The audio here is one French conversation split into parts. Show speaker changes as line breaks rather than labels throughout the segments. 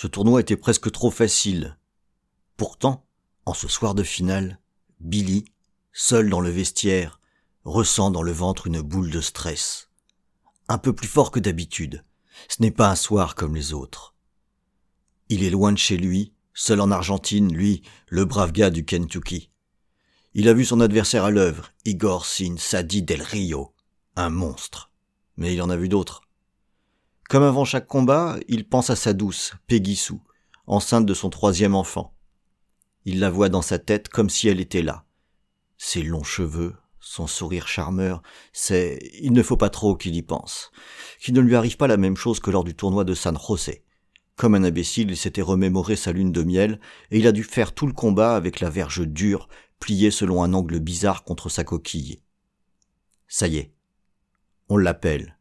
Ce tournoi était presque trop facile. Pourtant, en ce soir de finale, Billy, seul dans le vestiaire, ressent dans le ventre une boule de stress. Un peu plus fort que d'habitude. Ce n'est pas un soir comme les autres. Il est loin de chez lui, seul en Argentine, lui, le brave gars du Kentucky. Il a vu son adversaire à l'œuvre, Igor Sin Sadi del Rio, un monstre. Mais il en a vu d'autres. Comme avant chaque combat, il pense à sa douce, Peggy Sue, enceinte de son troisième enfant. Il la voit dans sa tête comme si elle était là. Ses longs cheveux, son sourire charmeur, c'est, il ne faut pas trop qu'il y pense. Qu'il ne lui arrive pas la même chose que lors du tournoi de San José. Comme un imbécile, il s'était remémoré sa lune de miel, et il a dû faire tout le combat avec la verge dure, pliée selon un angle bizarre contre sa coquille. Ça y est. On l'appelle.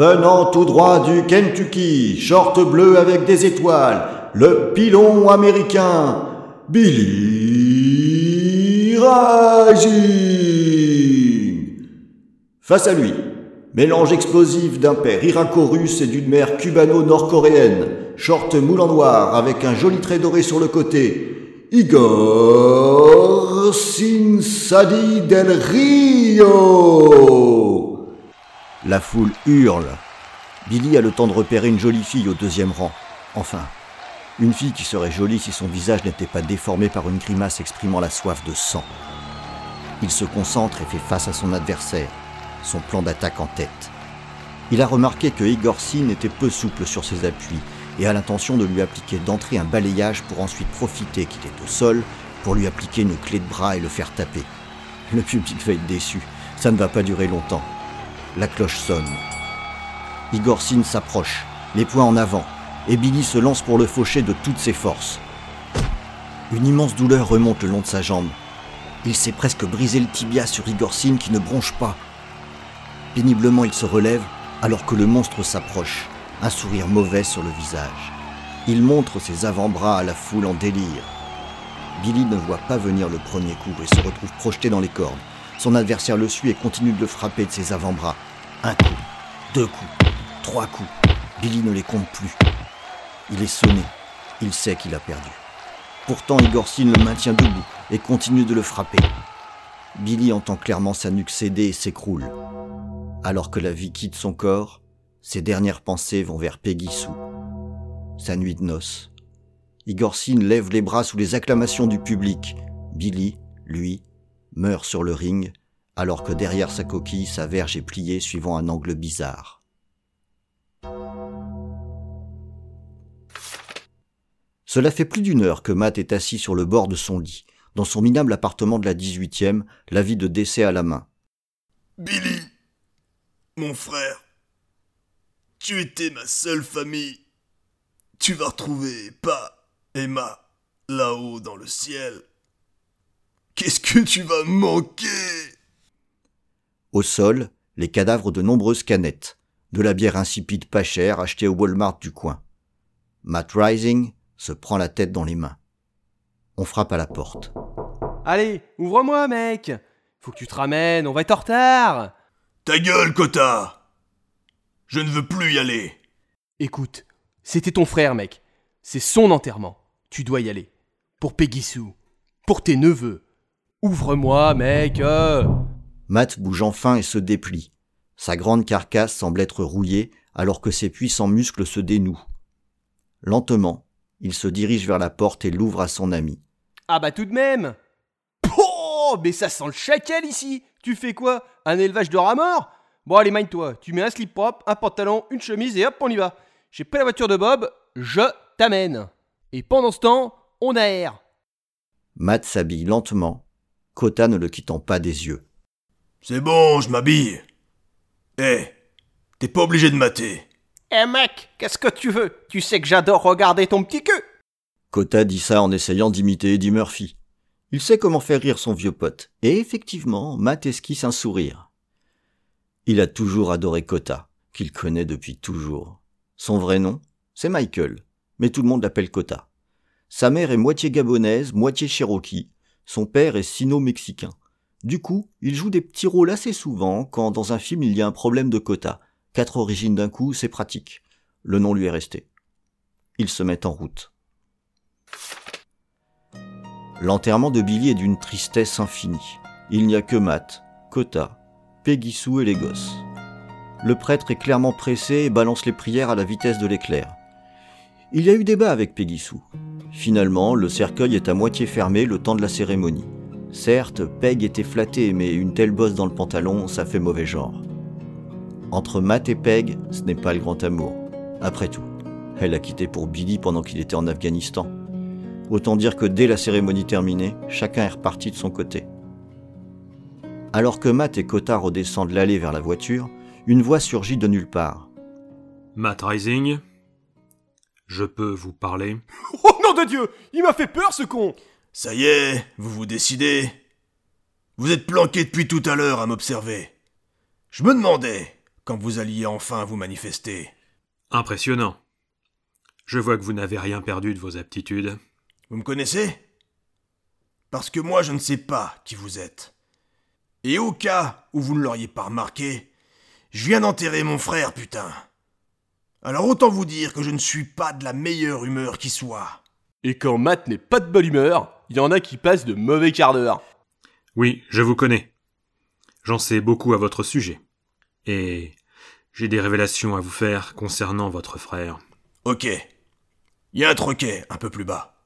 Venant tout droit du Kentucky, short bleu avec des étoiles, le pilon américain, Billy Ragin. Face à lui, mélange explosif d'un père iraco-russe et d'une mère cubano-nord-coréenne, short moulant noir avec un joli trait doré sur le côté, Igor Sinsadi del Rio.
La foule hurle. Billy a le temps de repérer une jolie fille au deuxième rang. Enfin, une fille qui serait jolie si son visage n'était pas déformé par une grimace exprimant la soif de sang. Il se concentre et fait face à son adversaire, son plan d'attaque en tête. Il a remarqué que Igor Sin était peu souple sur ses appuis et a l'intention de lui appliquer d'entrée un balayage pour ensuite profiter qu'il est au sol pour lui appliquer une clé de bras et le faire taper. Le public va être déçu, ça ne va pas durer longtemps. La cloche sonne. Igor Sin s'approche, les poings en avant, et Billy se lance pour le faucher de toutes ses forces. Une immense douleur remonte le long de sa jambe. Il s'est presque brisé le tibia sur Igor Sin qui ne bronche pas. Péniblement, il se relève alors que le monstre s'approche, un sourire mauvais sur le visage. Il montre ses avant-bras à la foule en délire. Billy ne voit pas venir le premier coup et se retrouve projeté dans les cordes. Son adversaire le suit et continue de le frapper de ses avant-bras. Un coup, deux coups, trois coups. Billy ne les compte plus. Il est sonné. Il sait qu'il a perdu. Pourtant, Igor Sin le maintient debout et continue de le frapper. Billy entend clairement sa nuque céder et s'écroule. Alors que la vie quitte son corps, ses dernières pensées vont vers Peggy Sue. Sa nuit de noces. Igor Sin lève les bras sous les acclamations du public. Billy, lui, meurt sur le ring, alors que derrière sa coquille, sa verge est pliée suivant un angle bizarre. Cela fait plus d'une heure que Matt est assis sur le bord de son lit, dans son minable appartement de la 18e, vie de décès à la main.
Billy, mon frère, tu étais ma seule famille. Tu vas retrouver Pa et Ma là-haut dans le ciel. Qu'est-ce que tu vas manquer?
Au sol, les cadavres de nombreuses canettes, de la bière insipide pas chère achetée au Walmart du coin. Matt Rising se prend la tête dans les mains. On frappe à la porte.
Allez, ouvre-moi, mec Faut que tu te ramènes, on va être en retard
Ta gueule, Kota Je ne veux plus y aller
Écoute, c'était ton frère, mec. C'est son enterrement. Tu dois y aller. Pour Peggy Sue. Pour tes neveux. Ouvre-moi, mec euh.
Matt bouge enfin et se déplie. Sa grande carcasse semble être rouillée alors que ses puissants muscles se dénouent. Lentement, il se dirige vers la porte et l'ouvre à son ami.
Ah bah tout de même Oh, mais ça sent le chacal ici Tu fais quoi? Un élevage de rats morts? Bon allez, mine-toi, tu mets un slip propre, un pantalon, une chemise et hop, on y va. J'ai pris la voiture de Bob, je t'amène. Et pendant ce temps, on aère.
Matt s'habille lentement Kota ne le quittant pas des yeux.
C'est bon, je m'habille. Eh, t'es pas obligé de mater.
Eh mec, qu'est-ce que tu veux? Tu sais que j'adore regarder ton petit cul
Kota dit ça en essayant d'imiter Eddie Murphy. Il sait comment faire rire son vieux pote, et effectivement, Matt esquisse un sourire. Il a toujours adoré Kota, qu'il connaît depuis toujours. Son vrai nom, c'est Michael, mais tout le monde l'appelle Kota. Sa mère est moitié gabonaise, moitié cherokee. Son père est sino-mexicain. Du coup, il joue des petits rôles assez souvent quand dans un film il y a un problème de quota. Quatre origines d'un coup, c'est pratique. Le nom lui est resté. Ils se mettent en route. L'enterrement de Billy est d'une tristesse infinie. Il n'y a que Matt, Kota, Peggy et les gosses. Le prêtre est clairement pressé et balance les prières à la vitesse de l'éclair. Il y a eu débat avec Peggy. Finalement, le cercueil est à moitié fermé le temps de la cérémonie. Certes, Peg était flattée, mais une telle bosse dans le pantalon, ça fait mauvais genre. Entre Matt et Peg, ce n'est pas le grand amour. Après tout, elle a quitté pour Billy pendant qu'il était en Afghanistan. Autant dire que dès la cérémonie terminée, chacun est reparti de son côté. Alors que Matt et Kota redescendent l'allée vers la voiture, une voix surgit de nulle part.
Matt Rising, je peux vous parler
Oh nom de Dieu Il m'a fait peur ce con
Ça y est, vous vous décidez Vous êtes planqué depuis tout à l'heure à m'observer. Je me demandais quand vous alliez enfin vous manifester.
Impressionnant. Je vois que vous n'avez rien perdu de vos aptitudes.
Vous me connaissez? Parce que moi je ne sais pas qui vous êtes. Et au cas où vous ne l'auriez pas remarqué, je viens d'enterrer mon frère, putain. Alors autant vous dire que je ne suis pas de la meilleure humeur qui soit.
Et quand Matt n'est pas de bonne humeur, il y en a qui passent de mauvais quart d'heure.
Oui, je vous connais. J'en sais beaucoup à votre sujet. Et j'ai des révélations à vous faire concernant votre frère.
Ok. Il y a un troquet un peu plus bas.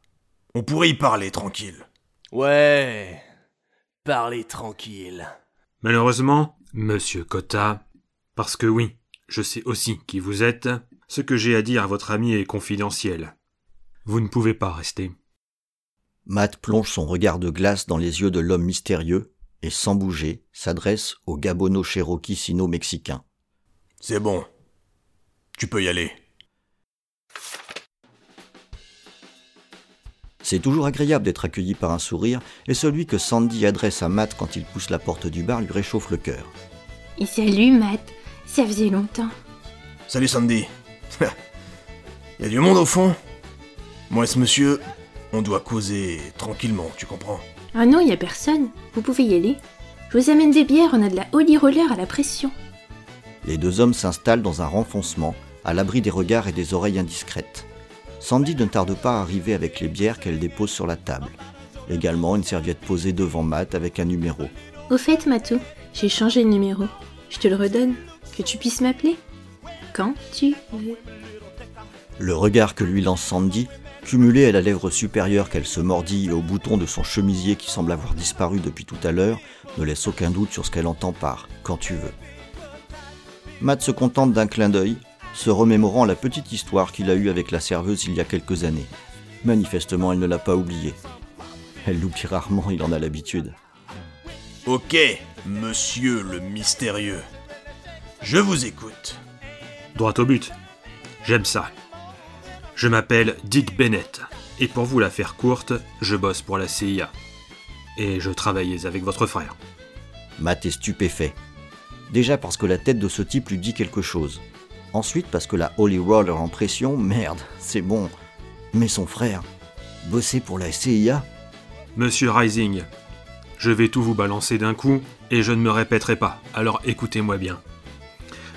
On pourrait y parler tranquille.
Ouais. Parlez tranquille.
Malheureusement, monsieur Cotta, parce que oui, je sais aussi qui vous êtes, ce que j'ai à dire à votre ami est confidentiel. Vous ne pouvez pas rester.
Matt plonge son regard de glace dans les yeux de l'homme mystérieux et, sans bouger, s'adresse au gabono cherokee sino-mexicain.
C'est bon. Tu peux y aller.
C'est toujours agréable d'être accueilli par un sourire, et celui que Sandy adresse à Matt quand il pousse la porte du bar lui réchauffe le cœur.
Et salut Matt, ça faisait longtemps.
Salut Sandy. y a du monde au fond Moi et ce monsieur, on doit causer tranquillement, tu comprends
Ah non, y a personne. Vous pouvez y aller. Je vous amène des bières, on a de la Holy Roller à la pression.
Les deux hommes s'installent dans un renfoncement, à l'abri des regards et des oreilles indiscrètes. Sandy ne tarde pas à arriver avec les bières qu'elle dépose sur la table. Également une serviette posée devant Matt avec un numéro.
Au fait, Matou, j'ai changé de numéro. Je te le redonne, que tu puisses m'appeler. Quand tu veux.
Le regard que lui lance Sandy, cumulé à la lèvre supérieure qu'elle se mordit et au bouton de son chemisier qui semble avoir disparu depuis tout à l'heure, ne laisse aucun doute sur ce qu'elle entend par quand tu veux. Matt se contente d'un clin d'œil, se remémorant la petite histoire qu'il a eue avec la serveuse il y a quelques années. Manifestement, elle ne l'a pas oubliée. Elle l'oublie rarement, il en a l'habitude.
Ok, monsieur le mystérieux. Je vous écoute.
Droit au but. J'aime ça. Je m'appelle Dick Bennett, et pour vous la faire courte, je bosse pour la CIA. Et je travaillais avec votre frère.
Matt est stupéfait. Déjà parce que la tête de ce type lui dit quelque chose. Ensuite parce que la Holy Roller en pression, merde, c'est bon. Mais son frère, bosser pour la CIA
Monsieur Rising, je vais tout vous balancer d'un coup, et je ne me répéterai pas, alors écoutez-moi bien.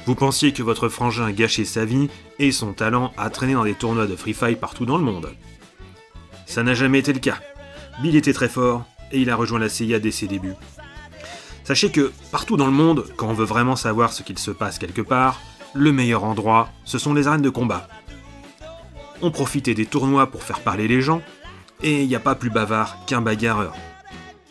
Vous pensiez que votre frangin gâchait sa vie et son talent à traîner dans des tournois de Free Fire partout dans le monde. Ça n'a jamais été le cas. Bill était très fort, et il a rejoint la CIA dès ses débuts. Sachez que partout dans le monde, quand on veut vraiment savoir ce qu'il se passe quelque part, le meilleur endroit, ce sont les arènes de combat. On profitait des tournois pour faire parler les gens, et il n'y a pas plus bavard qu'un bagarreur.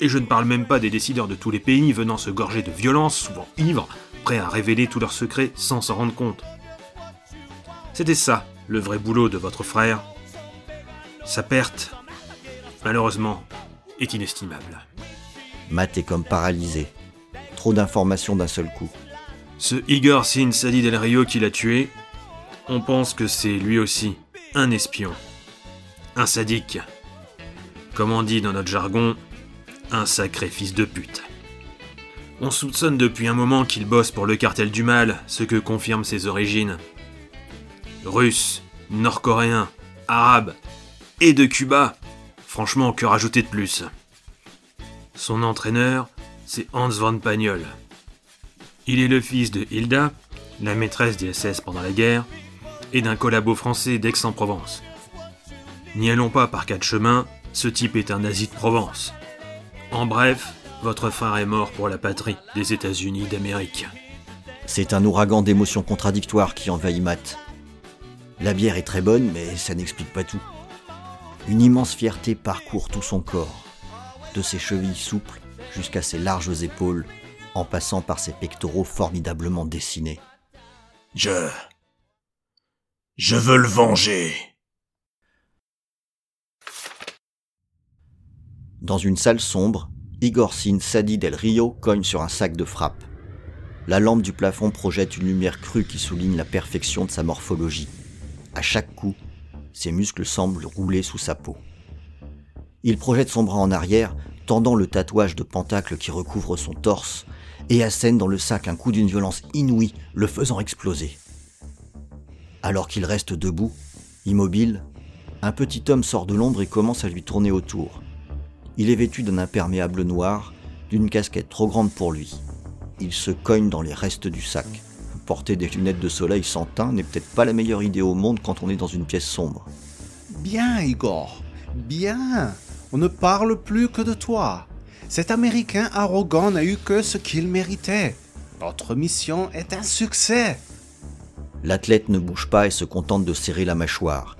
Et je ne parle même pas des décideurs de tous les pays venant se gorger de violence, souvent ivres, prêts à révéler tous leurs secrets sans s'en rendre compte. C'était ça, le vrai boulot de votre frère. Sa perte, malheureusement, est inestimable.
Matt est comme paralysé. Trop d'informations d'un seul coup.
Ce Igor Sin Sadi Del Rio qui l'a tué, on pense que c'est lui aussi un espion. Un sadique. Comme on dit dans notre jargon, un sacré fils de pute. On soupçonne depuis un moment qu'il bosse pour le cartel du mal, ce que confirment ses origines. Russe, nord-coréen, arabe et de Cuba. Franchement, que rajouter de plus? Son entraîneur, c'est Hans von Pagnol. Il est le fils de Hilda, la maîtresse des SS pendant la guerre, et d'un collabo français d'Aix-en-Provence. N'y allons pas par quatre chemins, ce type est un nazi de Provence. En bref, votre frère est mort pour la patrie des États-Unis d'Amérique.
C'est un ouragan d'émotions contradictoires qui envahit Matt. La bière est très bonne, mais ça n'explique pas tout. Une immense fierté parcourt tout son corps, de ses chevilles souples jusqu'à ses larges épaules, en passant par ses pectoraux formidablement dessinés.
Je. Je veux le venger.
Dans une salle sombre, Igor Sin Sadi del Rio cogne sur un sac de frappe. La lampe du plafond projette une lumière crue qui souligne la perfection de sa morphologie. À chaque coup, ses muscles semblent rouler sous sa peau. Il projette son bras en arrière, tendant le tatouage de pentacle qui recouvre son torse, et assène dans le sac un coup d'une violence inouïe, le faisant exploser. Alors qu'il reste debout, immobile, un petit homme sort de l'ombre et commence à lui tourner autour. Il est vêtu d'un imperméable noir, d'une casquette trop grande pour lui. Il se cogne dans les restes du sac. Porter des lunettes de soleil sans teint n'est peut-être pas la meilleure idée au monde quand on est dans une pièce sombre.
Bien, Igor. Bien. On ne parle plus que de toi. Cet Américain arrogant n'a eu que ce qu'il méritait. Notre mission est un succès.
L'athlète ne bouge pas et se contente de serrer la mâchoire.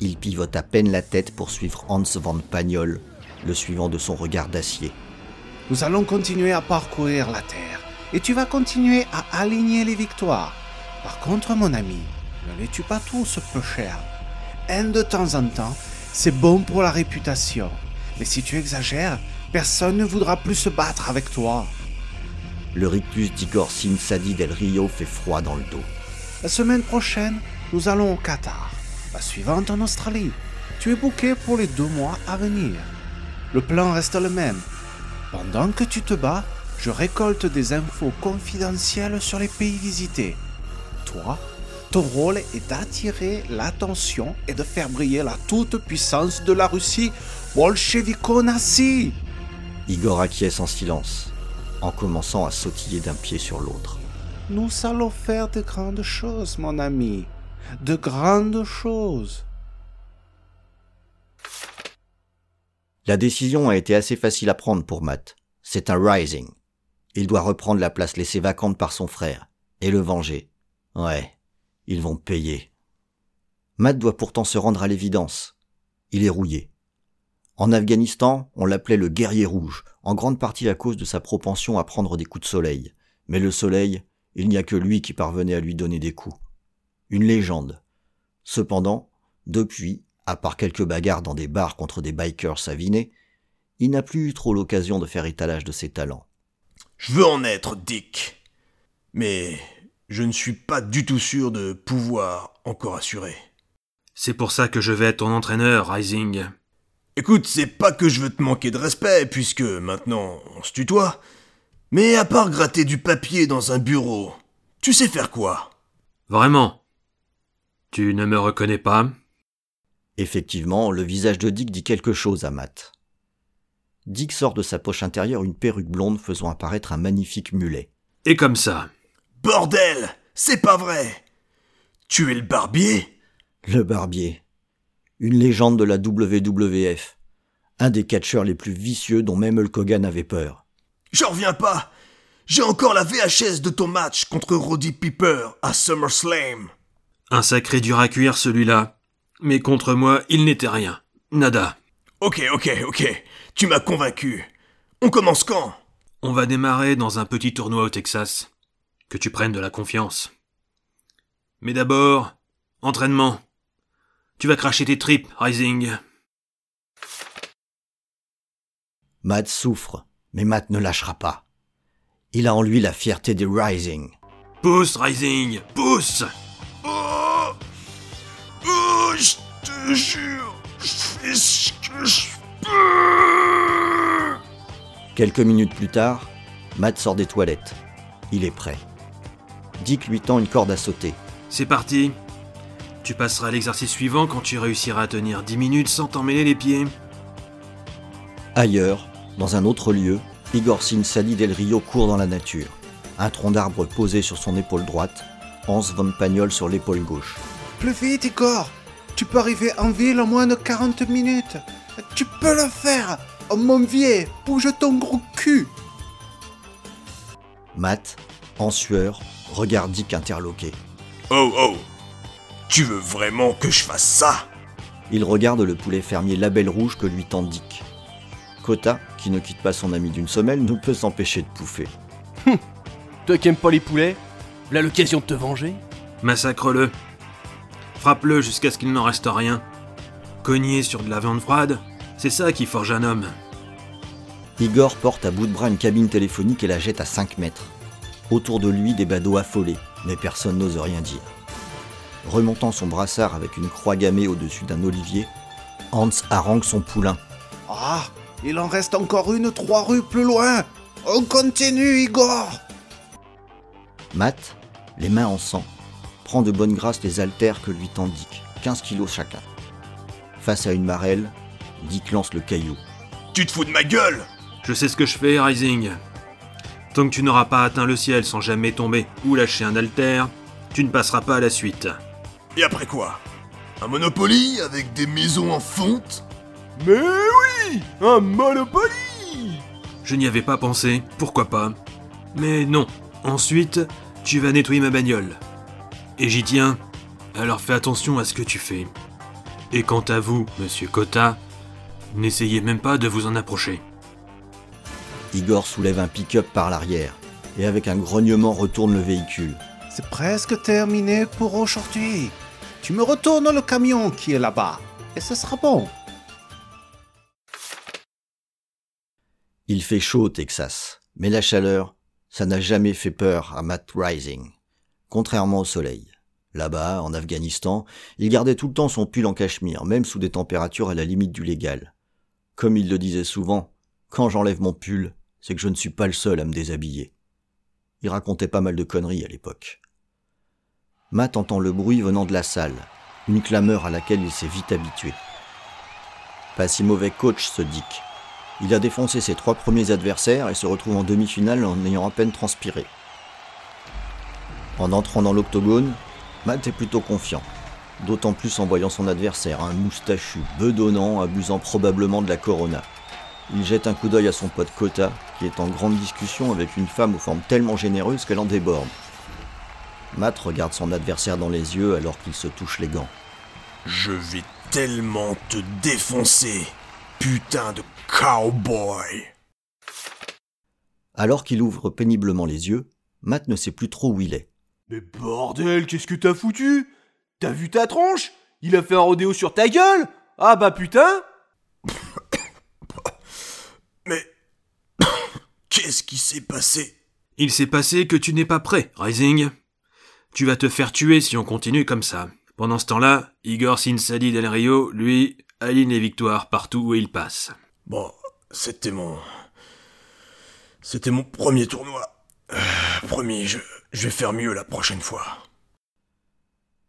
Il pivote à peine la tête pour suivre Hans van Pagnol, le suivant de son regard d'acier.
Nous allons continuer à parcourir la Terre. Et tu vas continuer à aligner les victoires. Par contre, mon ami, ne les tue pas tous, peu cher. Un de temps en temps, c'est bon pour la réputation. Mais si tu exagères, personne ne voudra plus se battre avec toi.
Le rictus d'Igor Sin Sadi del Rio fait froid dans le dos.
La semaine prochaine, nous allons au Qatar. La suivante en Australie. Tu es booké pour les deux mois à venir. Le plan reste le même. Pendant que tu te bats, je récolte des infos confidentielles sur les pays visités. Toi, ton rôle est d'attirer l'attention et de faire briller la toute-puissance de la Russie bolchevico-nazie.
Igor acquiesce en silence, en commençant à sautiller d'un pied sur l'autre.
Nous allons faire de grandes choses, mon ami. De grandes choses.
La décision a été assez facile à prendre pour Matt. C'est un rising. Il doit reprendre la place laissée vacante par son frère et le venger. Ouais, ils vont payer. Matt doit pourtant se rendre à l'évidence. Il est rouillé. En Afghanistan, on l'appelait le guerrier rouge, en grande partie à cause de sa propension à prendre des coups de soleil. Mais le soleil, il n'y a que lui qui parvenait à lui donner des coups. Une légende. Cependant, depuis, à part quelques bagarres dans des bars contre des bikers savinés, il n'a plus eu trop l'occasion de faire étalage de ses talents.
Je veux en être, Dick. Mais je ne suis pas du tout sûr de pouvoir encore assurer.
C'est pour ça que je vais être ton entraîneur, Rising.
Écoute, c'est pas que je veux te manquer de respect, puisque maintenant on se tutoie. Mais à part gratter du papier dans un bureau, tu sais faire quoi?
Vraiment? Tu ne me reconnais pas?
Effectivement, le visage de Dick dit quelque chose à Matt. Dick sort de sa poche intérieure une perruque blonde faisant apparaître un magnifique mulet.
Et comme ça.
Bordel C'est pas vrai Tu es le barbier?
Le barbier. Une légende de la WWF. Un des catcheurs les plus vicieux dont même Hulk Hogan avait peur.
J'en reviens pas J'ai encore la VHS de ton match contre Roddy Piper à SummerSlam.
Un sacré dur à cuire celui-là. Mais contre moi, il n'était rien. Nada.
Ok, ok, ok. Tu m'as convaincu. On commence quand?
On va démarrer dans un petit tournoi au Texas. Que tu prennes de la confiance. Mais d'abord, entraînement. Tu vas cracher tes tripes, Rising.
Matt souffre, mais Matt ne lâchera pas. Il a en lui la fierté des Rising.
Pousse, Rising, pousse
je te jure, je fais ce que je peux
Quelques minutes plus tard, Matt sort des toilettes. Il est prêt. Dick lui tend une corde à sauter.
C'est parti. Tu passeras à l'exercice suivant quand tu réussiras à tenir 10 minutes sans t'emmêler les pieds.
Ailleurs, dans un autre lieu, Igor Sinsali Del Rio court dans la nature. Un tronc d'arbre posé sur son épaule droite, Hans von Pagnol sur l'épaule gauche.
Plus vite, Igor Tu peux arriver en ville en moins de 40 minutes Tu peux le faire Oh mon vieux, bouge ton gros cul
Matt, en sueur, regarde Dick interloqué.
Oh oh Tu veux vraiment que je fasse ça?
Il regarde le poulet fermier label rouge que lui tend Dick. Kota, qui ne quitte pas son ami d'une semelle, ne peut s'empêcher de pouffer.
Toi qui aimes pas les poulets, là l'occasion de te venger?
Massacre-le. Frappe-le jusqu'à ce qu'il n'en reste rien. Cogner sur de la viande froide, c'est ça qui forge un homme.
Igor porte à bout de bras une cabine téléphonique et la jette à 5 mètres. Autour de lui, des badauds affolés, mais personne n'ose rien dire. Remontant son brassard avec une croix gammée au-dessus d'un olivier, Hans harangue son poulain.
Ah Il en reste encore une trois rues plus loin On continue, Igor
Matt, les mains en sang, prend de bonne grâce les haltères que lui tend Dick, 15 kilos chacun. Face à une marelle, Dick lance le caillou.
Tu te fous de ma gueule
Je sais ce que je fais, Rising. Tant que tu n'auras pas atteint le ciel sans jamais tomber ou lâcher un alter, tu ne passeras pas à la suite.
Et après quoi? Un Monopoly avec des maisons en fonte?
Mais oui Un Monopoly
Je n'y avais pas pensé, pourquoi pas. Mais non, ensuite, tu vas nettoyer ma bagnole. Et j'y tiens, alors fais attention à ce que tu fais. Et quant à vous, monsieur Kota, n'essayez même pas de vous en approcher.
Igor soulève un pick-up par l'arrière et avec un grognement retourne le véhicule.
C'est presque terminé pour aujourd'hui. Tu me retournes le camion qui est là-bas, et ce sera bon.
Il fait chaud au Texas, mais la chaleur, ça n'a jamais fait peur à Matt Rising, contrairement au soleil. Là-bas, en Afghanistan, il gardait tout le temps son pull en cachemire, même sous des températures à la limite du légal. Comme il le disait souvent, quand j'enlève mon pull, c'est que je ne suis pas le seul à me déshabiller. Il racontait pas mal de conneries à l'époque. Matt entend le bruit venant de la salle, une clameur à laquelle il s'est vite habitué. Pas si mauvais coach ce Dick. Il a défoncé ses trois premiers adversaires et se retrouve en demi-finale en ayant à peine transpiré. En entrant dans l'octogone, Matt est plutôt confiant. D'autant plus en voyant son adversaire, un moustachu, bedonnant, abusant probablement de la corona. Il jette un coup d'œil à son pote Kota, qui est en grande discussion avec une femme aux formes tellement généreuses qu'elle en déborde. Matt regarde son adversaire dans les yeux alors qu'il se touche les gants.
Je vais tellement te défoncer, putain de cowboy
Alors qu'il ouvre péniblement les yeux, Matt ne sait plus trop où il est.
Mais bordel, qu'est-ce que t'as foutu? T'as vu ta tronche? Il a fait un rodéo sur ta gueule? Ah bah putain
Mais qu'est-ce qui s'est passé?
Il s'est passé que tu n'es pas prêt, Rising. Tu vas te faire tuer si on continue comme ça. Pendant ce temps-là, Igor Sinsali Del Rio, lui, aligne les victoires partout où il passe.
Bon, c'était mon c'était mon premier tournoi. Euh, promis, je, je vais faire mieux la prochaine fois.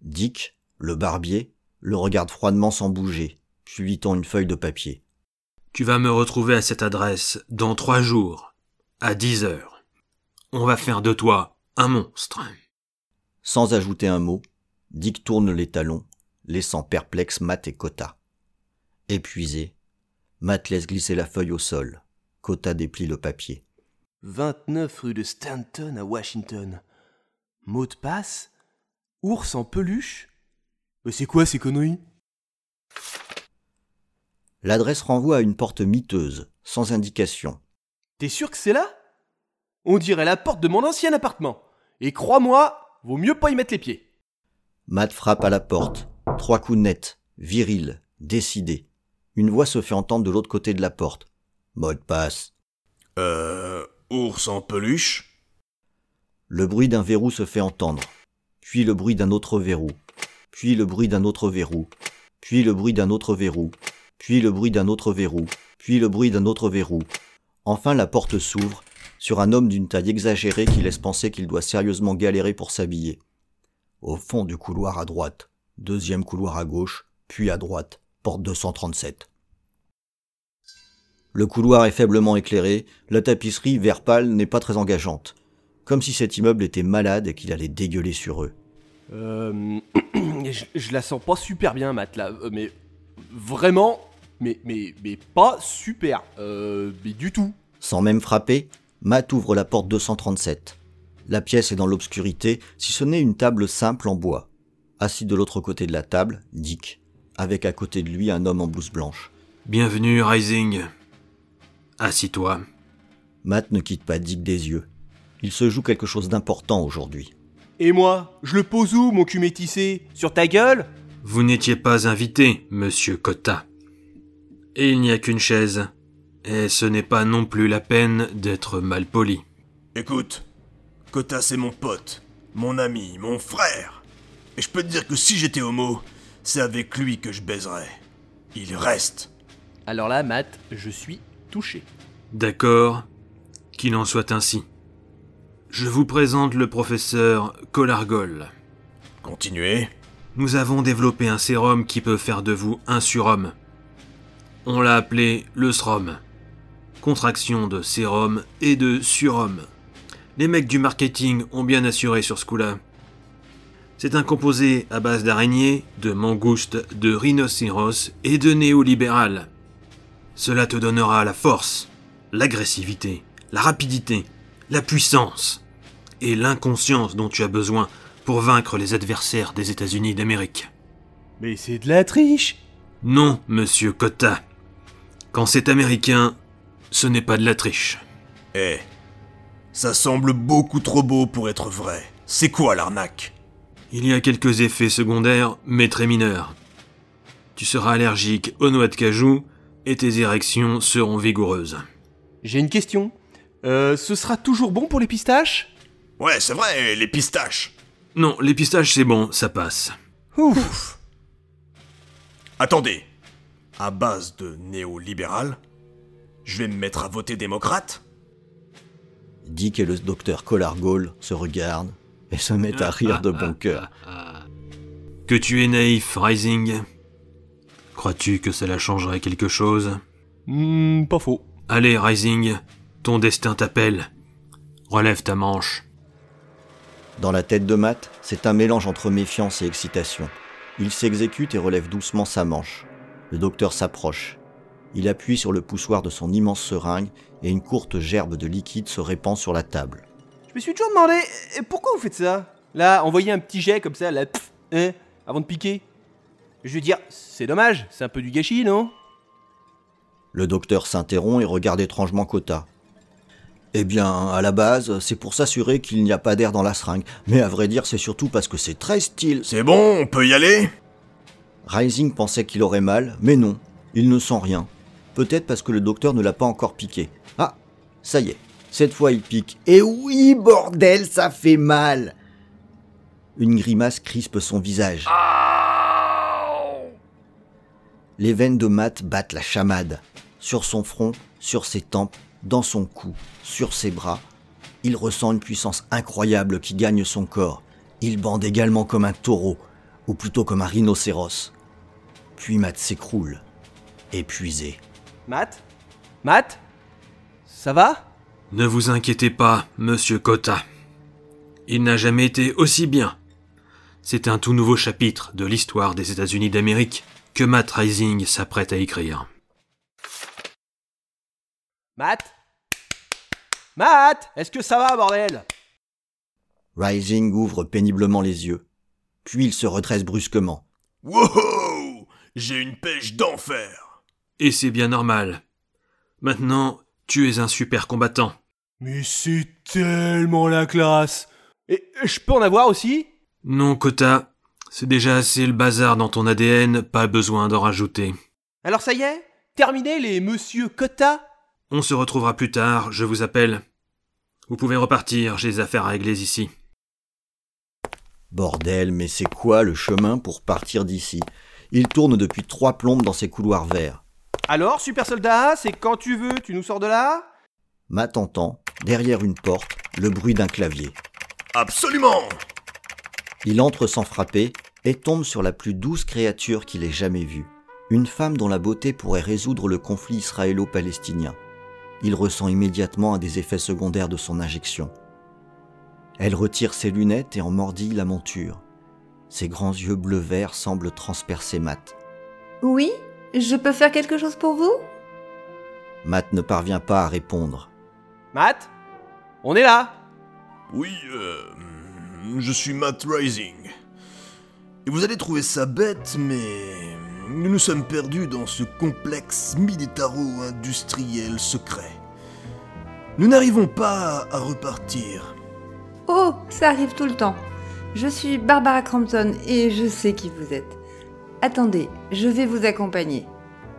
Dick, le barbier, le regarde froidement sans bouger, puis lui tend une feuille de papier.
Tu vas me retrouver à cette adresse dans trois jours, à 10 heures. On va faire de toi un monstre.
Sans ajouter un mot, Dick tourne les talons, laissant perplexe Matt et Kota. Épuisé, Matt laisse glisser la feuille au sol. Kota déplie le papier.
29 rue de Stanton à Washington. Mot de passe Ours en peluche? Mais c'est quoi ces conneries?
L'adresse renvoie à une porte miteuse, sans indication.
T'es sûr que c'est là? On dirait la porte de mon ancien appartement. Et crois-moi, vaut mieux pas y mettre les pieds.
Matt frappe à la porte. Trois coups nets, virils, décidés. Une voix se fait entendre de l'autre côté de la porte. Mot de passe.
Euh. Ours en peluche?
Le bruit d'un verrou se fait entendre, puis le bruit d'un autre verrou, puis le bruit d'un autre verrou, puis le bruit d'un autre verrou, puis le bruit d'un autre verrou, puis le bruit d'un autre verrou. Enfin la porte s'ouvre sur un homme d'une taille exagérée qui laisse penser qu'il doit sérieusement galérer pour s'habiller. Au fond du couloir à droite, deuxième couloir à gauche, puis à droite, porte 237. Le couloir est faiblement éclairé, la tapisserie vert pâle n'est pas très engageante, comme si cet immeuble était malade et qu'il allait dégueuler sur eux.
Euh, je, je la sens pas super bien, Matt, là. euh, Mais vraiment, mais, mais, mais pas super. Euh, mais du tout.
Sans même frapper, Matt ouvre la porte 237. La pièce est dans l'obscurité, si ce n'est une table simple en bois. Assis de l'autre côté de la table, Dick, avec à côté de lui un homme en blouse blanche.
Bienvenue, Rising. Assis-toi.
Matt ne quitte pas Dick des yeux. Il se joue quelque chose d'important aujourd'hui.
Et moi, je le pose où, mon cul métissé Sur ta gueule?
Vous n'étiez pas invité, monsieur Cotta. Et il n'y a qu'une chaise. Et ce n'est pas non plus la peine d'être mal poli.
Écoute, Kota c'est mon pote, mon ami, mon frère. Et je peux te dire que si j'étais homo, c'est avec lui que je baiserais. Il reste.
Alors là, Matt, je suis touché.
D'accord, qu'il en soit ainsi. Je vous présente le professeur Collargol.
Continuez.
Nous avons développé un sérum qui peut faire de vous un surhomme. On l'a appelé le SROM. Contraction de sérum et de surhomme. Les mecs du marketing ont bien assuré sur ce coup-là. C'est un composé à base d'araignées, de mangoustes, de rhinocéros et de néolibéral. Cela te donnera la force, l'agressivité, la rapidité, la puissance et l'inconscience dont tu as besoin pour vaincre les adversaires des États-Unis d'Amérique.
Mais c'est de la triche
Non, monsieur Cotta. Quand c'est américain, ce n'est pas de la triche.
Eh, ça semble beaucoup trop beau pour être vrai. C'est quoi l'arnaque?
Il y a quelques effets secondaires, mais très mineurs. Tu seras allergique aux noix de cajou et tes érections seront vigoureuses.
J'ai une question. Euh, ce sera toujours bon pour les pistaches?
Ouais, c'est vrai, les pistaches.
Non, les pistaches c'est bon, ça passe.
Ouf
Attendez. À base de néolibéral, je vais me mettre à voter démocrate?
Dick et le docteur Collargol se regardent et se mettent à rire de bon cœur.
Que tu es naïf, Rising. Crois-tu que cela changerait quelque chose?
Hmm, pas faux.
Allez, Rising, ton destin t'appelle. Relève ta manche.
Dans la tête de Matt, c'est un mélange entre méfiance et excitation. Il s'exécute et relève doucement sa manche. Le docteur s'approche. Il appuie sur le poussoir de son immense seringue et une courte gerbe de liquide se répand sur la table.
Je me suis toujours demandé, euh, pourquoi vous faites ça? Là, envoyer un petit jet comme ça, là, pff, hein, avant de piquer. Je veux dire, c'est dommage, c'est un peu du gâchis, non?
Le docteur s'interrompt et regarde étrangement Kota. Eh bien, à la base, c'est pour s'assurer qu'il n'y a pas d'air dans la seringue, mais à vrai dire, c'est surtout parce que c'est très style.
C'est bon, on peut y aller?
Rising pensait qu'il aurait mal, mais non, il ne sent rien. Peut-être parce que le docteur ne l'a pas encore piqué. Ah, ça y est, cette fois il pique. Et oui, bordel, ça fait mal Une grimace crispe son visage. Les veines de Matt battent la chamade. Sur son front, sur ses tempes, dans son cou, sur ses bras. Il ressent une puissance incroyable qui gagne son corps. Il bande également comme un taureau, ou plutôt comme un rhinocéros. Puis Matt s'écroule, épuisé.
Matt? Matt? Ça va?
Ne vous inquiétez pas, monsieur Cotta. Il n'a jamais été aussi bien. C'est un tout nouveau chapitre de l'histoire des États-Unis d'Amérique que Matt Rising s'apprête à écrire.
Matt? Matt Est-ce que ça va, bordel?
Rising ouvre péniblement les yeux. Puis il se redresse brusquement.
Wow J'ai une pêche d'enfer
Et c'est bien normal. Maintenant, tu es un super combattant.
Mais c'est tellement la classe Et je peux en avoir aussi?
Non, Kota, c'est déjà assez le bazar dans ton ADN, pas besoin d'en rajouter.
Alors ça y est Terminé les Monsieur Cotta
On se retrouvera plus tard, je vous appelle. Vous pouvez repartir, j'ai des affaires à régler ici.
Bordel, mais c'est quoi le chemin pour partir d'ici? Il tourne depuis trois plombes dans ces couloirs verts.
Alors, super soldat, c'est quand tu veux, tu nous sors de là?
Matt entend, derrière une porte, le bruit d'un clavier.
Absolument
Il entre sans frapper et tombe sur la plus douce créature qu'il ait jamais vue. Une femme dont la beauté pourrait résoudre le conflit israélo-palestinien. Il ressent immédiatement un des effets secondaires de son injection. Elle retire ses lunettes et en mordille la monture. Ses grands yeux bleu-vert semblent transpercer Matt.
Oui Je peux faire quelque chose pour vous?
Matt ne parvient pas à répondre.
Matt? On est là
Oui, euh, je suis Matt Rising. Et vous allez trouver ça bête, mais nous nous sommes perdus dans ce complexe militaro-industriel secret. Nous n'arrivons pas à repartir.
Oh, ça arrive tout le temps. Je suis Barbara Crampton et je sais qui vous êtes. Attendez, je vais vous accompagner.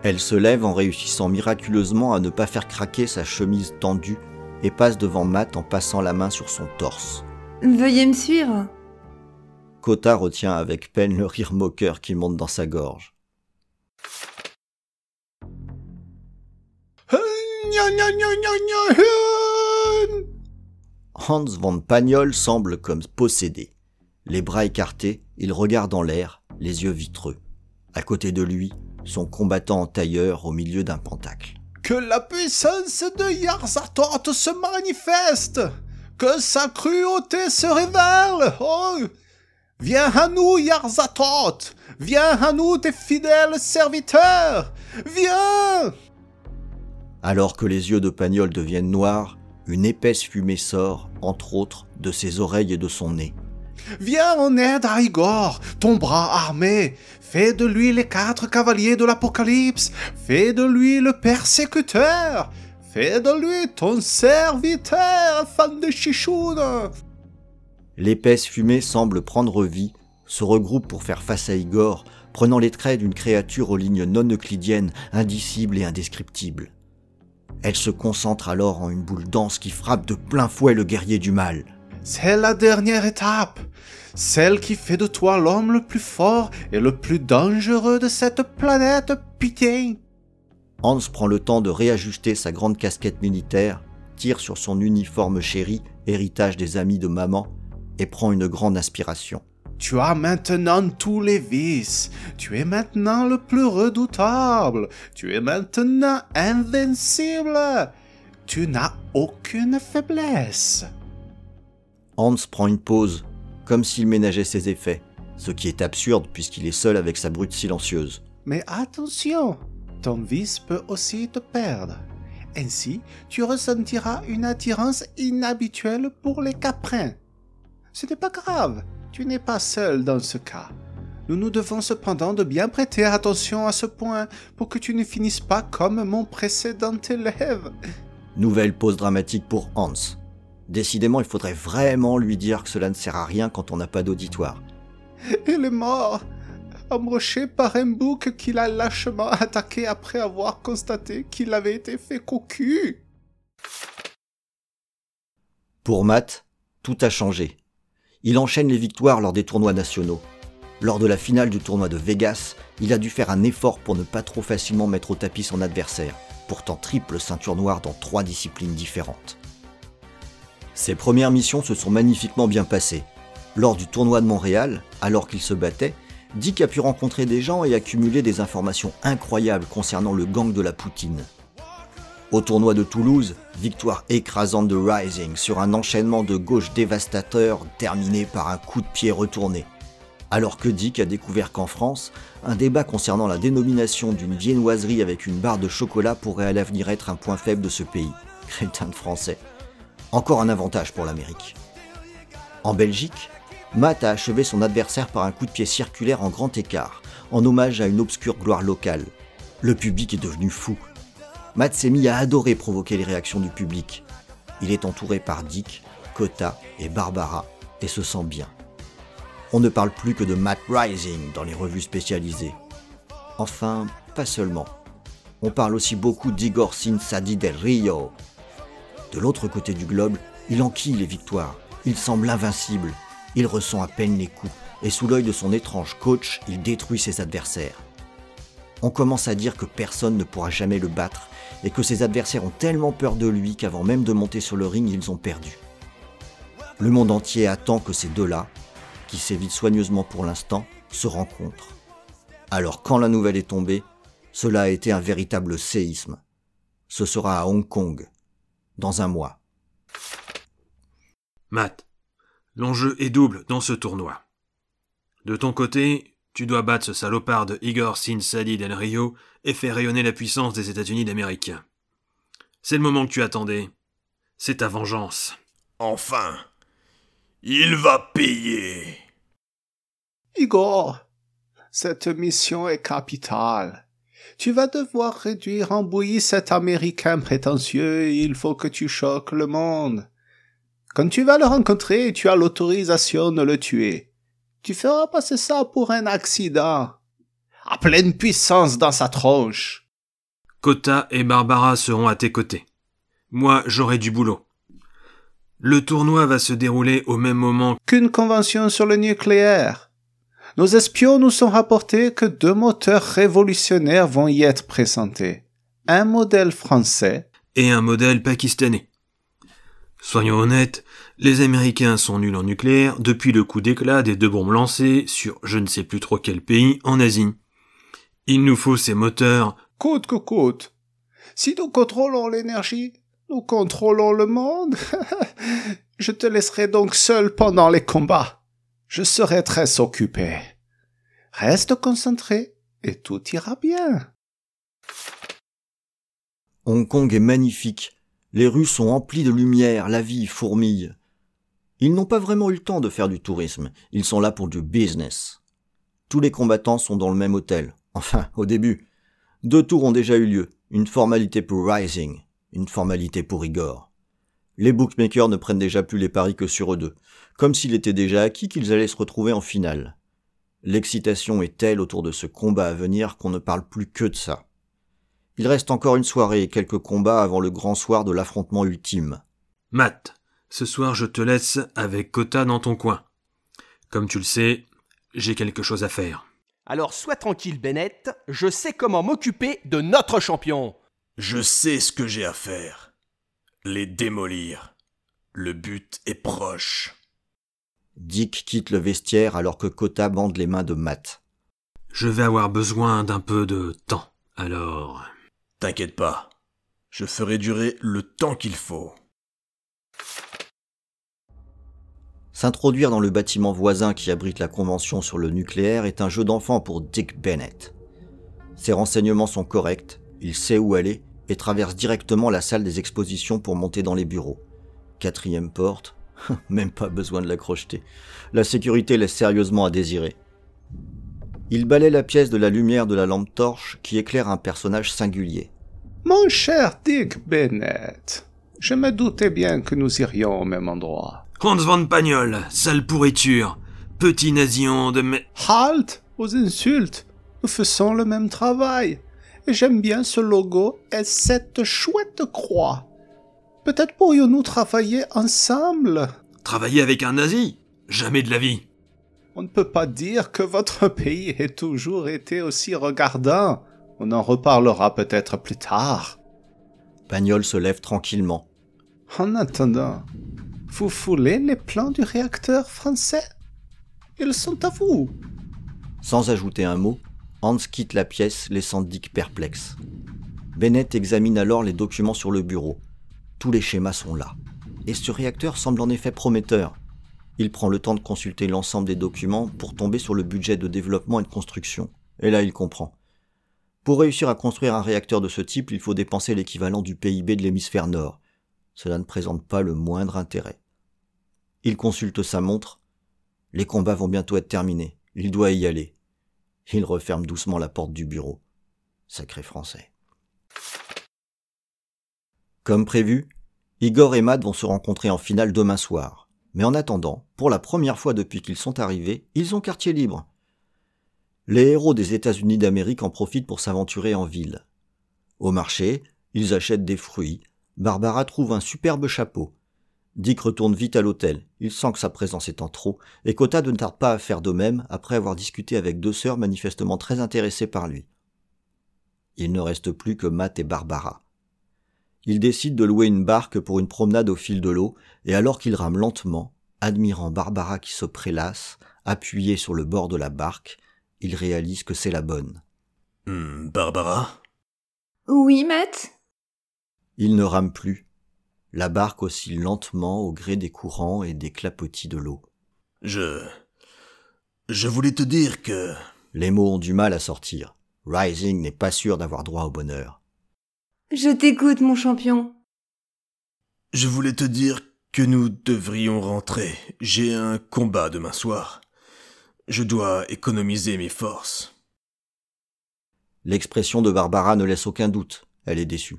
Elle se lève en réussissant miraculeusement à ne pas faire craquer sa chemise tendue et passe devant Matt en passant la main sur son torse.
Veuillez me suivre.
Kota retient avec peine le rire moqueur qui monte dans sa gorge. Hans von Pagnol semble comme possédé. Les bras écartés, il regarde en l'air, les yeux vitreux. À côté de lui, son combattant tailleur au milieu d'un pentacle.
Que la puissance de Yarzatot se manifeste Que sa cruauté se révèle Viens à nous, Yarzatot Viens à nous, tes fidèles serviteurs Viens
Alors que les yeux de Pagnol deviennent noirs, une épaisse fumée sort, entre autres, de ses oreilles et de son nez.
Viens en aide à Igor, ton bras armé. Fais de lui les quatre cavaliers de l'Apocalypse. Fais de lui le persécuteur. Fais de lui ton serviteur, fan de chichoune.
L'épaisse fumée semble prendre vie, se regroupe pour faire face à Igor, prenant les traits d'une créature aux lignes non euclidiennes, indicibles et indescriptibles. Elle se concentre alors en une boule dense qui frappe de plein fouet le guerrier du mal.
C'est la dernière étape, celle qui fait de toi l'homme le plus fort et le plus dangereux de cette planète, putain.
Hans prend le temps de réajuster sa grande casquette militaire, tire sur son uniforme chéri, héritage des amis de maman, et prend une grande inspiration.
Tu as maintenant tous les vices. Tu es maintenant le plus redoutable. Tu es maintenant invincible. Tu n'as aucune faiblesse.
Hans prend une pause, comme s'il ménageait ses effets, ce qui est absurde puisqu'il est seul avec sa brute silencieuse.
Mais attention, ton vice peut aussi te perdre. Ainsi, tu ressentiras une attirance inhabituelle pour les caprins. Ce n'est pas grave, tu n'es pas seul dans ce cas. Nous nous devons cependant de bien prêter attention à ce point pour que tu ne finisses pas comme mon précédent élève.
Nouvelle pause dramatique pour Hans. Décidément, il faudrait vraiment lui dire que cela ne sert à rien quand on n'a pas d'auditoire.
Il est mort, embroché par un bouc qu'il a lâchement attaqué après avoir constaté qu'il avait été fait cocu.
Pour Matt, tout a changé. Il enchaîne les victoires lors des tournois nationaux. Lors de la finale du tournoi de Vegas, il a dû faire un effort pour ne pas trop facilement mettre au tapis son adversaire, pourtant triple ceinture noire dans trois disciplines différentes. Ses premières missions se sont magnifiquement bien passées. Lors du tournoi de Montréal, alors qu'il se battait, Dick a pu rencontrer des gens et accumuler des informations incroyables concernant le gang de la Poutine. Au tournoi de Toulouse, victoire écrasante de Rising sur un enchaînement de gauche dévastateur terminé par un coup de pied retourné. Alors que Dick a découvert qu'en France, un débat concernant la dénomination d'une viennoiserie avec une barre de chocolat pourrait à l'avenir être un point faible de ce pays. Crétin de français. Encore un avantage pour l'Amérique. En Belgique, Matt a achevé son adversaire par un coup de pied circulaire en grand écart, en hommage à une obscure gloire locale. Le public est devenu fou. Matt mis à adorer provoquer les réactions du public. Il est entouré par Dick, Kota et Barbara et se sent bien. On ne parle plus que de Matt Rising dans les revues spécialisées. Enfin, pas seulement. On parle aussi beaucoup d'Igor Sin Sadi del Rio. De l'autre côté du globe, Il enquille les victoires. Il semble invincible. Il ressent à peine les coups. Et sous l'œil de son étrange coach, il détruit ses adversaires. On commence à dire que personne ne pourra jamais le battre et que ses adversaires ont tellement peur de lui qu'avant même de monter sur le ring, ils ont perdu. Le monde entier attend que ces deux-là, qui s'évitent soigneusement pour l'instant, se rencontrent. Alors quand la nouvelle est tombée, cela a été un véritable séisme. Ce sera à Hong Kong, dans un mois.
Matt, l'enjeu est double dans ce tournoi. De ton côté, tu dois battre ce salopard de Igor Sin Sadi Del Rio et faire rayonner la puissance des États-Unis d'Amérique. C'est le moment que tu attendais. C'est ta vengeance.
Enfin, il va payer.
Igor, cette mission est capitale. Tu vas devoir réduire en bouillie cet Américain prétentieux et il faut que tu choques le monde. Quand tu vas le rencontrer, tu as l'autorisation de le tuer. Tu feras passer ça pour un accident. À pleine puissance dans sa tronche.
Kota et Barbara seront à tes côtés. Moi, j'aurai du boulot. Le tournoi va se dérouler au même moment
qu'une convention sur le nucléaire. Nos espions nous ont rapporté que deux moteurs révolutionnaires vont y être présentés. Un modèle français
et un modèle pakistanais. Soyons honnêtes, les Américains sont nuls en nucléaire depuis le coup d'éclat des deux bombes lancées sur je ne sais plus trop quel pays en Asie. Il nous faut ces moteurs
coûte que coûte. Si nous contrôlons l'énergie, nous contrôlons le monde. Je te laisserai donc seul pendant les combats. Je serai très occupé. Reste concentré et tout ira bien.
Hong Kong est magnifique. Les rues sont emplies de lumière, la vie fourmille. Ils n'ont pas vraiment eu le temps de faire du tourisme, ils sont là pour du business. Tous les combattants sont dans le même hôtel. Enfin, au début. Deux tours ont déjà eu lieu, une formalité pour Rising, une formalité pour Igor. Les bookmakers ne prennent déjà plus les paris que sur eux deux, comme s'il était déjà acquis qu'ils allaient se retrouver en finale. L'excitation est telle autour de ce combat à venir qu'on ne parle plus que de ça. Il reste encore une soirée et quelques combats avant le grand soir de l'affrontement ultime.
Matt, ce soir je te laisse avec Kota dans ton coin. Comme tu le sais, j'ai quelque chose à faire.
Alors sois tranquille, Bennett, je sais comment m'occuper de notre champion.
Je sais ce que j'ai à faire. Les démolir. Le but est proche.
Dick quitte le vestiaire alors que Kota bande les mains de Matt.
Je vais avoir besoin d'un peu de temps, alors.
T'inquiète pas. Je ferai durer le temps qu'il faut.
S'introduire dans le bâtiment voisin qui abrite la convention sur le nucléaire est un jeu d'enfant pour Dick Bennett. Ses renseignements sont corrects, il sait où aller et traverse directement la salle des expositions pour monter dans les bureaux. Quatrième porte, même pas besoin de la crocheter. La sécurité laisse sérieusement à désirer. Il balaie la pièce de la lumière de la lampe torche qui éclaire un personnage singulier.
Mon cher Dick Bennett, je me doutais bien que nous irions au même endroit.
Hans van Pagnol, sale pourriture, petit nazion de mes...
Halt aux insultes. Nous faisons le même travail. Et j'aime bien ce logo et cette chouette croix. Peut-être pourrions-nous travailler ensemble
Travailler avec un nazi? Jamais de la vie.
On ne peut pas dire que votre pays ait toujours été aussi regardant. On en reparlera peut-être plus tard.
Pagnol se lève tranquillement.
En attendant, vous foulez les plans du réacteur français? Ils sont à vous.
Sans ajouter un mot, Hans quitte la pièce, laissant Dick perplexe. Bennett examine alors les documents sur le bureau. Tous les schémas sont là. Et ce réacteur semble en effet prometteur. Il prend le temps de consulter l'ensemble des documents pour tomber sur le budget de développement et de construction. Et là, il comprend. Pour réussir à construire un réacteur de ce type, il faut dépenser l'équivalent du PIB de l'hémisphère nord. Cela ne présente pas le moindre intérêt. Il consulte sa montre. Les combats vont bientôt être terminés. Il doit y aller. Il referme doucement la porte du bureau. Sacré français. Comme prévu, Igor et Matt vont se rencontrer en finale demain soir. Mais en attendant, pour la première fois depuis qu'ils sont arrivés, ils ont quartier libre. Les héros des États-Unis d'Amérique en profitent pour s'aventurer en ville. Au marché, ils achètent des fruits. Barbara trouve un superbe chapeau. Dick retourne vite à l'hôtel. Il sent que sa présence est en trop, et Kota ne tarde pas à faire de même après avoir discuté avec deux sœurs manifestement très intéressées par lui. Il ne reste plus que Matt et Barbara. Il décide de louer une barque pour une promenade au fil de l'eau, et alors qu'il rame lentement, admirant Barbara qui se prélasse, appuyée sur le bord de la barque, il réalise que c'est la bonne.
Hmm, Barbara?
Oui, Matt?
Il ne rame plus. La barque oscille lentement au gré des courants et des clapotis de l'eau.
Je. Je voulais te dire que.
Les mots ont du mal à sortir. Rising n'est pas sûr d'avoir droit au bonheur.
Je t'écoute, mon champion.
Je voulais te dire que nous devrions rentrer. J'ai un combat demain soir. Je dois économiser mes forces.
L'expression de Barbara ne laisse aucun doute. Elle est déçue.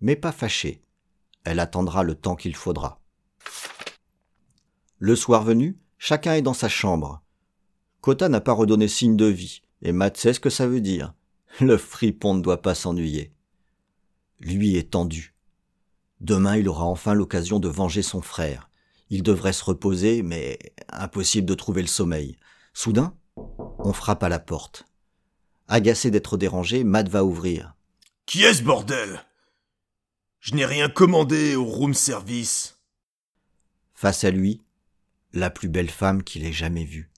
Mais pas fâchée. Elle attendra le temps qu'il faudra. Le soir venu, chacun est dans sa chambre. Kota n'a pas redonné signe de vie, et Matt sait ce que ça veut dire. Le fripon ne doit pas s'ennuyer. Lui est tendu. Demain, il aura enfin l'occasion de venger son frère. Il devrait se reposer, mais impossible de trouver le sommeil. Soudain, on frappe à la porte. Agacé d'être dérangé, Matt va ouvrir.
Qui est ce bordel? Je n'ai rien commandé au room service.
Face à lui, la plus belle femme qu'il ait jamais vue.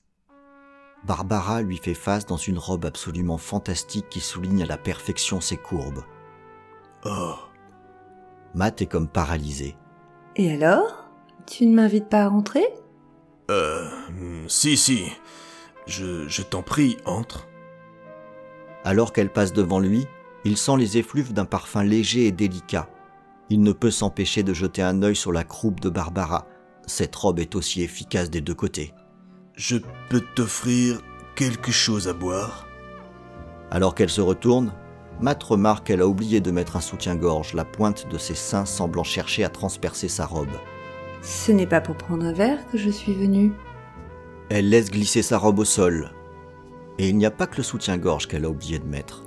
Barbara lui fait face dans une robe absolument fantastique qui souligne à la perfection ses courbes.
Oh.
Matt est comme paralysé.
Et alors? Tu ne m'invites pas à rentrer?
Euh. Si, si. Je, je t'en prie, entre.
Alors qu'elle passe devant lui, il sent les effluves d'un parfum léger et délicat. Il ne peut s'empêcher de jeter un œil sur la croupe de Barbara. Cette robe est aussi efficace des deux côtés.
Je peux t'offrir quelque chose à boire?
Alors qu'elle se retourne, Matt remarque qu'elle a oublié de mettre un soutien-gorge, la pointe de ses seins semblant chercher à transpercer sa robe.
Ce n'est pas pour prendre un verre que je suis venue.
Elle laisse glisser sa robe au sol. Et il n'y a pas que le soutien-gorge qu'elle a oublié de mettre.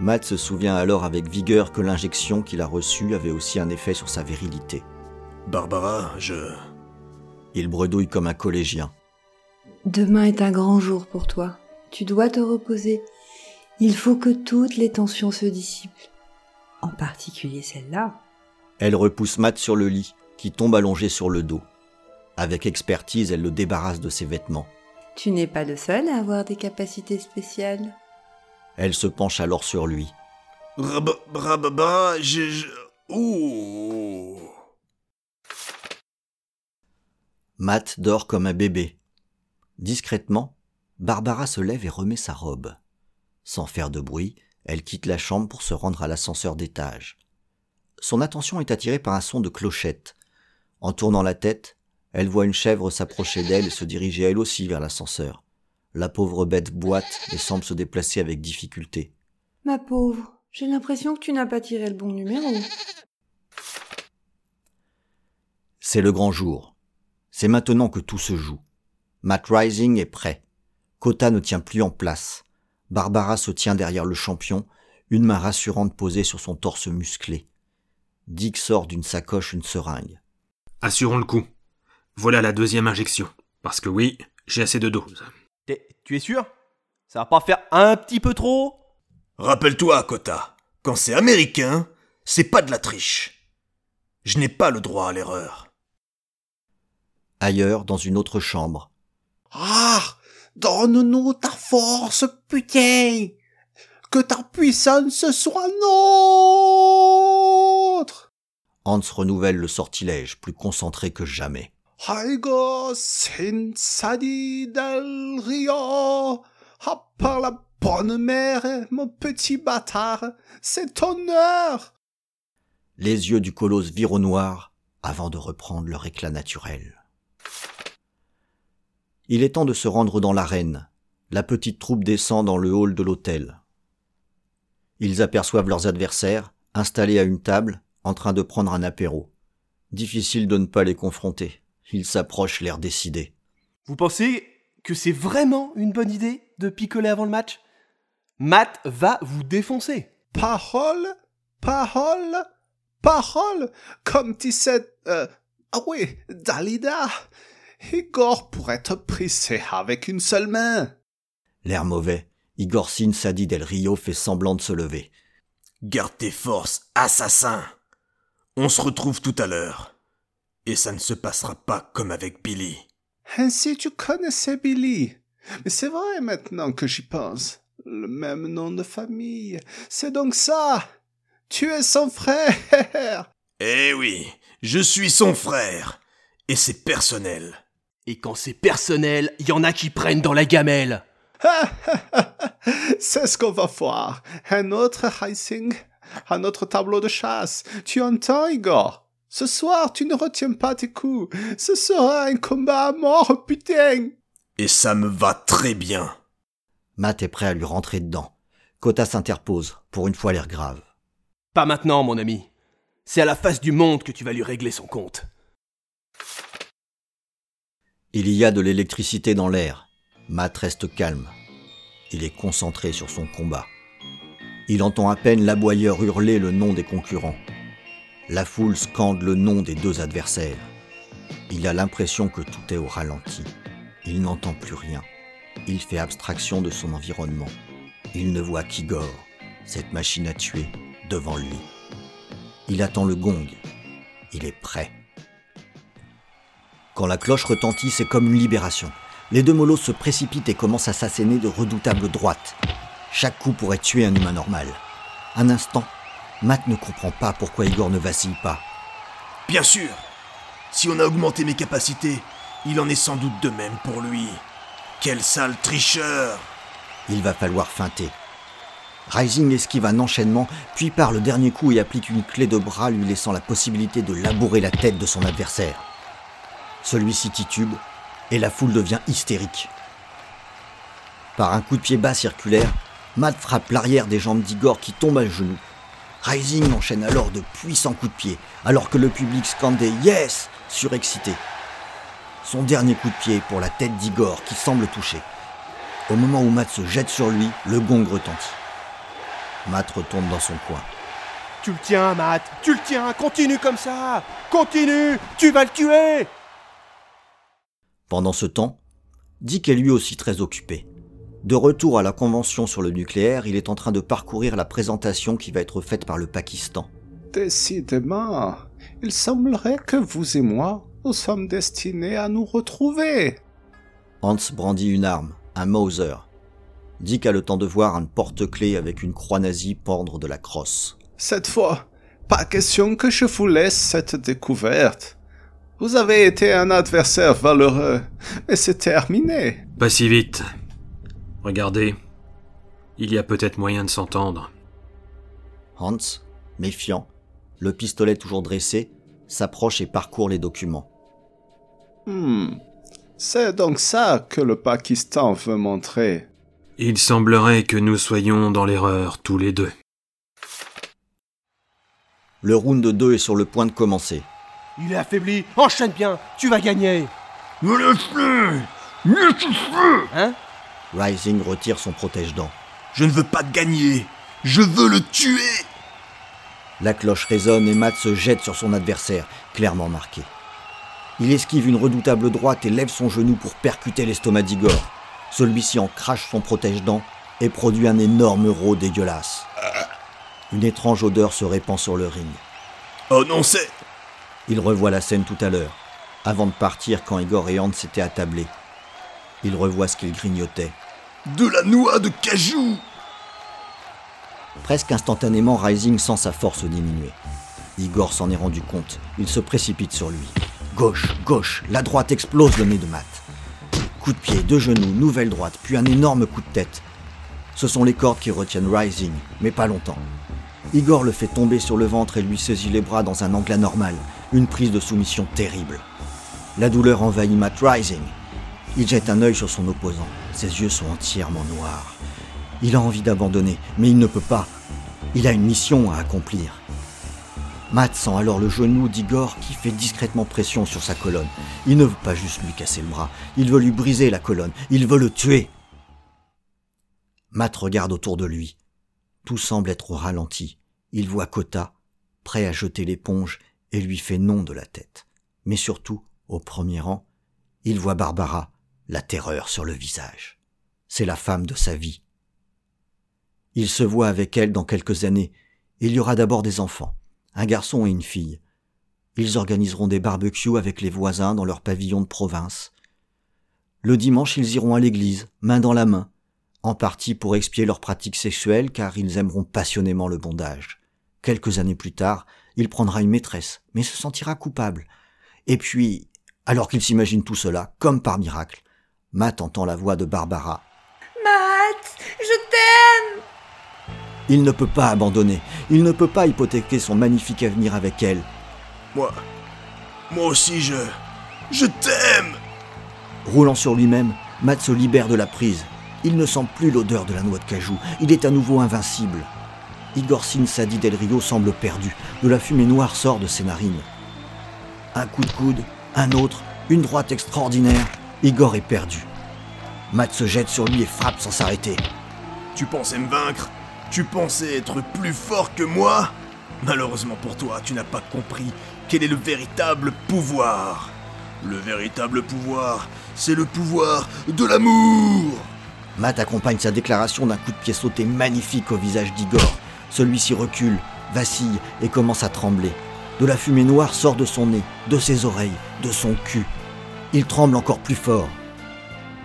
Matt se souvient alors avec vigueur que l'injection qu'il a reçue avait aussi un effet sur sa virilité.
Barbara, je.
Il bredouille comme un collégien.
Demain est un grand jour pour toi. Tu dois te reposer. Il faut que toutes les tensions se dissipent. En particulier celle-là.
Elle repousse Matt sur le lit, qui tombe allongé sur le dos. Avec expertise, elle le débarrasse de ses vêtements.
Tu n'es pas le seul à avoir des capacités spéciales.
Elle se penche alors sur lui.
Brababa, je. je... Ouh.
Matt dort comme un bébé. Discrètement, Barbara se lève et remet sa robe. Sans faire de bruit, elle quitte la chambre pour se rendre à l'ascenseur d'étage. Son attention est attirée par un son de clochette. En tournant la tête, elle voit une chèvre s'approcher d'elle et se diriger elle aussi vers l'ascenseur. La pauvre bête boite et semble se déplacer avec difficulté.
Ma pauvre, j'ai l'impression que tu n'as pas tiré le bon numéro.
C'est le grand jour. C'est maintenant que tout se joue. Matt Rising est prêt. Kota ne tient plus en place. Barbara se tient derrière le champion, une main rassurante posée sur son torse musclé. Dick sort d'une sacoche une seringue.
Assurons le coup. Voilà la deuxième injection. Parce que oui, j'ai assez de doses.
Tu es sûr? Ça va pas faire un petit peu trop?
Rappelle-toi, Kota, quand c'est américain, c'est pas de la triche. Je n'ai pas le droit à l'erreur.
Ailleurs, dans une autre chambre.
Ah Donne-nous ta force, putain Que ta puissance soit nôtre
Hans renouvelle le sortilège, plus concentré que jamais.
Aigo Sensadi del Rio Ah, par la bonne mère, mon petit bâtard, c'est ton heure
Les yeux du colosse virent au noir avant de reprendre leur éclat naturel. Il est temps de se rendre dans l'arène. La petite troupe descend dans le hall de l'hôtel. Ils aperçoivent leurs adversaires, installés à une table, en train de prendre un apéro. Difficile de ne pas les confronter. Ils s'approchent l'air décidé.
Vous pensez que c'est vraiment une bonne idée de picoler avant le match? Matt va vous défoncer.
Parole, parole, parole, comme tu sais, euh, Ah oui, Dalida. Igor pourrait te prisser avec une seule main.
L'air mauvais, Igor Sin Sadi Del Rio fait semblant de se lever.
Garde tes forces, assassin. On se retrouve tout à l'heure. Et ça ne se passera pas comme avec Billy.
Ainsi tu connaissais Billy. Mais c'est vrai maintenant que j'y pense. Le même nom de famille. C'est donc ça. Tu es son frère.
Eh oui, je suis son frère. Et c'est personnel.
Et quand c'est personnel, y en a qui prennent dans la gamelle.
c'est ce qu'on va voir. Un autre Rising, un autre tableau de chasse. Tu entends, Igor? Ce soir, tu ne retiens pas tes coups. Ce sera un combat à mort, putain
Et ça me va très bien.
Matt est prêt à lui rentrer dedans. Kota s'interpose, pour une fois l'air grave.
Pas maintenant, mon ami. C'est à la face du monde que tu vas lui régler son compte.
Il y a de l'électricité dans l'air. Matt reste calme. Il est concentré sur son combat. Il entend à peine l'aboyeur hurler le nom des concurrents. La foule scande le nom des deux adversaires. Il a l'impression que tout est au ralenti. Il n'entend plus rien. Il fait abstraction de son environnement. Il ne voit qu'Igor, cette machine à tuer, devant lui. Il attend le gong. Il est prêt. Quand la cloche retentit, c'est comme une libération. Les deux molosses se précipitent et commencent à s'asséner de redoutables droites. Chaque coup pourrait tuer un humain normal. Un instant, Matt ne comprend pas pourquoi Igor ne vacille pas.
Bien sûr Si on a augmenté mes capacités, il en est sans doute de même pour lui. Quel sale tricheur
Il va falloir feinter. Rising esquive un enchaînement, puis part le dernier coup et applique une clé de bras lui laissant la possibilité de labourer la tête de son adversaire. Celui-ci titube et la foule devient hystérique. Par un coup de pied bas circulaire, Matt frappe l'arrière des jambes d'Igor qui tombe à genoux. Rising enchaîne alors de puissants coups de pied, alors que le public scandait Yes surexcité. Son dernier coup de pied pour la tête d'Igor qui semble toucher. Au moment où Matt se jette sur lui, le gong retentit. Matt retourne dans son coin.
Tu le tiens, Matt Tu le tiens Continue comme ça Continue Tu vas le tuer
Pendant ce temps, Dick est lui aussi très occupé. De retour à la convention sur le nucléaire, il est en train de parcourir la présentation qui va être faite par le Pakistan.
Décidément, il semblerait que vous et moi, nous sommes destinés à nous retrouver.
Hans brandit une arme, un Mauser. Dick a le temps de voir un porte-clés avec une croix nazie pendre de la crosse.
Cette fois, pas question que je vous laisse cette découverte. Vous avez été un adversaire valeureux, mais c'est terminé.
Pas si vite. Regardez, il y a peut-être moyen de s'entendre.
Hans, méfiant, le pistolet toujours dressé, s'approche et parcourt les documents.
Hmm. C'est donc ça que le Pakistan veut montrer.
Il semblerait que nous soyons dans l'erreur tous les deux.
Le round 2 est sur le point de commencer.
Il est affaibli Enchaîne bien Tu vas gagner
Me laisse-le Laisse-le
Hein?
Rising retire son protège-dents.
Je ne veux pas gagner Je veux le tuer
La cloche résonne et Matt se jette sur son adversaire, clairement marqué. Il esquive une redoutable droite et lève son genou pour percuter l'estomac d'Igor. Celui-ci en crache son protège-dents et produit un énorme rot dégueulasse. Une étrange odeur se répand sur le ring.
Oh non, c'est...
Il revoit la scène tout à l'heure, avant de partir quand Igor et Hans s'étaient attablés. Il revoit ce qu'il grignotait.
De la noix de cajou
Presque instantanément, Rising sent sa force diminuer. Igor s'en est rendu compte. Il se précipite sur lui. Gauche, gauche, la droite explose le nez de Matt. Coup de pied, deux genoux, nouvelle droite, puis un énorme coup de tête. Ce sont les cordes qui retiennent Rising, mais pas longtemps. Igor le fait tomber sur le ventre et lui saisit les bras dans un angle anormal, une prise de soumission terrible. La douleur envahit Matt Rising. Il jette un œil sur son opposant. Ses yeux sont entièrement noirs. Il a envie d'abandonner, mais il ne peut pas. Il a une mission à accomplir. Matt sent alors le genou d'Igor qui fait discrètement pression sur sa colonne. Il ne veut pas juste lui casser le bras, il veut lui briser la colonne, il veut le tuer. Matt regarde autour de lui. Tout semble être ralenti. Il voit Kota, prêt à jeter l'éponge, et lui fait non de la tête. Mais surtout, au premier rang, il voit Barbara, la terreur sur le visage. C'est la femme de sa vie. Il se voit avec elle dans quelques années. Il y aura d'abord des enfants, un garçon et une fille. Ils organiseront des barbecues avec les voisins dans leur pavillon de province. Le dimanche, ils iront à l'église, main dans la main, en partie pour expier leurs pratiques sexuelles car ils aimeront passionnément le bondage. Quelques années plus tard, il prendra une maîtresse, mais se sentira coupable. Et puis, alors qu'il s'imagine tout cela, comme par miracle, Matt entend la voix de Barbara.
Matt, je t'aime
Il ne peut pas abandonner, il ne peut pas hypothéquer son magnifique avenir avec elle.
Moi. Moi aussi, je. Je t'aime
Roulant sur lui-même, Matt se libère de la prise. Il ne sent plus l'odeur de la noix de cajou, il est à nouveau invincible. Igor Sin Sadi Del Rio semble perdu, de la fumée noire sort de ses narines. Un coup de coude, un autre, une droite extraordinaire, Igor est perdu. Matt se jette sur lui et frappe sans s'arrêter.
Tu pensais me vaincre? Tu pensais être plus fort que moi? Malheureusement pour toi, tu n'as pas compris quel est le véritable pouvoir. Le véritable pouvoir, c'est le pouvoir de l'amour
Matt accompagne sa déclaration d'un coup de pied sauté magnifique au visage d'Igor. Celui-ci recule, vacille et commence à trembler. De la fumée noire sort de son nez, de ses oreilles, de son cul. Il tremble encore plus fort.